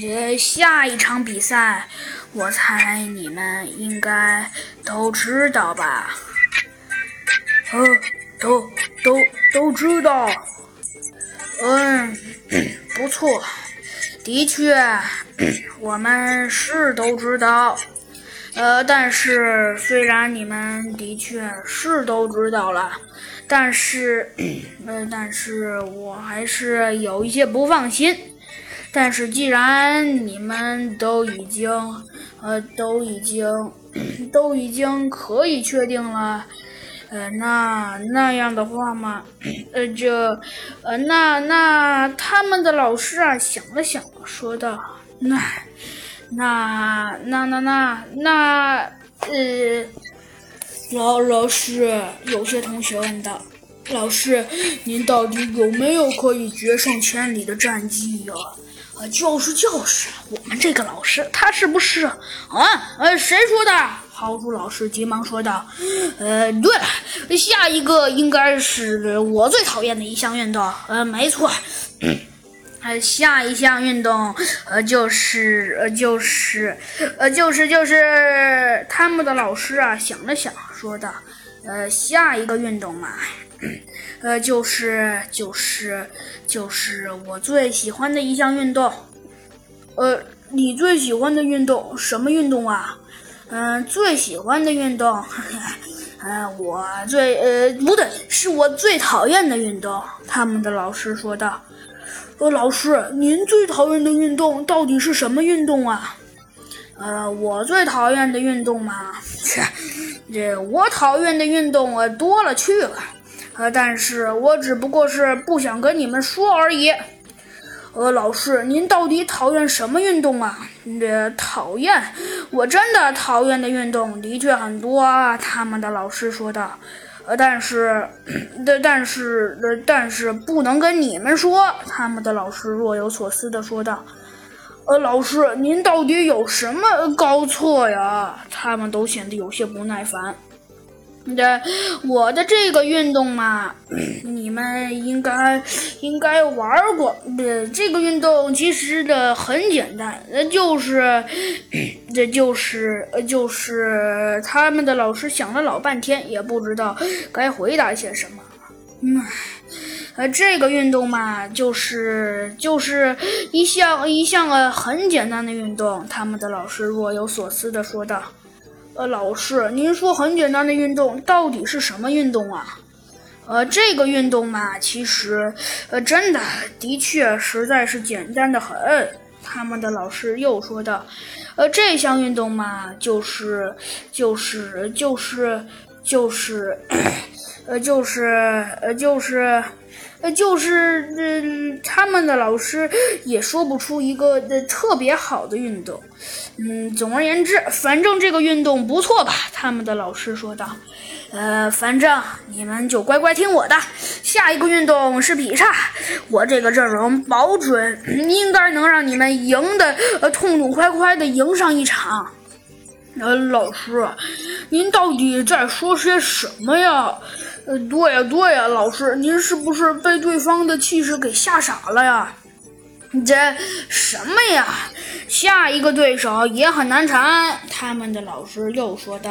这下一场比赛，我猜你们应该都知道吧？呃，都都都知道。嗯，不错，的确，我们是都知道。呃，但是虽然你们的确是都知道了，但是，呃，但是我还是有一些不放心。但是既然你们都已经，呃，都已经，都已经可以确定了，呃，那那样的话嘛，呃，就，呃，那那他们的老师啊想了想，说道：“那。”那那那那那呃，老老师，有些同学问道：“老师，您到底有没有可以决胜千里的战绩呀？”，就是就是，我们这个老师他是不是啊？呃，谁说的？豪猪老师急忙说道：“呃，对了，下一个应该是我最讨厌的一项运动。呃，没错。”呃，下一项运动，呃，就是呃，就是呃，就是就是他们的老师啊，想了想，说道：“呃，下一个运动嘛，呃，就是就是就是我最喜欢的一项运动。呃，你最喜欢的运动什么运动啊？嗯，最喜欢的运动，嗯，我最呃，不对，是我最讨厌的运动。”他们的老师说道。呃，老师，您最讨厌的运动到底是什么运动啊？呃，我最讨厌的运动嘛，切，这我讨厌的运动啊多了去了，呃，但是我只不过是不想跟你们说而已。呃，老师，您到底讨厌什么运动啊？这讨厌，我真的讨厌的运动的确很多啊。他们的老师说道。呃，但是，但但是，但是不能跟你们说。他们的老师若有所思地说道：“呃，老师，您到底有什么高错呀？”他们都显得有些不耐烦。这我的这个运动嘛，你们应该应该玩过。对这个运动其实的很简单，那就是，这就是呃就是他们的老师想了老半天，也不知道该回答些什么。嗯，呃，这个运动嘛，就是就是一项一项呃很简单的运动。他们的老师若有所思地说道。呃，老师，您说很简单的运动到底是什么运动啊？呃，这个运动嘛，其实，呃，真的，的确，实在是简单的很。他们的老师又说道：“呃，这项运动嘛，就是，就是，就是，就是，呃，就是，呃，就是。”呃，就是，嗯，他们的老师也说不出一个呃特别好的运动。嗯，总而言之，反正这个运动不错吧？他们的老师说道。呃，反正你们就乖乖听我的。下一个运动是劈叉，我这个阵容保准应该能让你们赢的呃痛痛快快的赢上一场。呃，老师，您到底在说些什么呀？呃，对呀，对呀，老师，您是不是被对方的气势给吓傻了呀？这什么呀？下一个对手也很难缠。他们的老师又说道。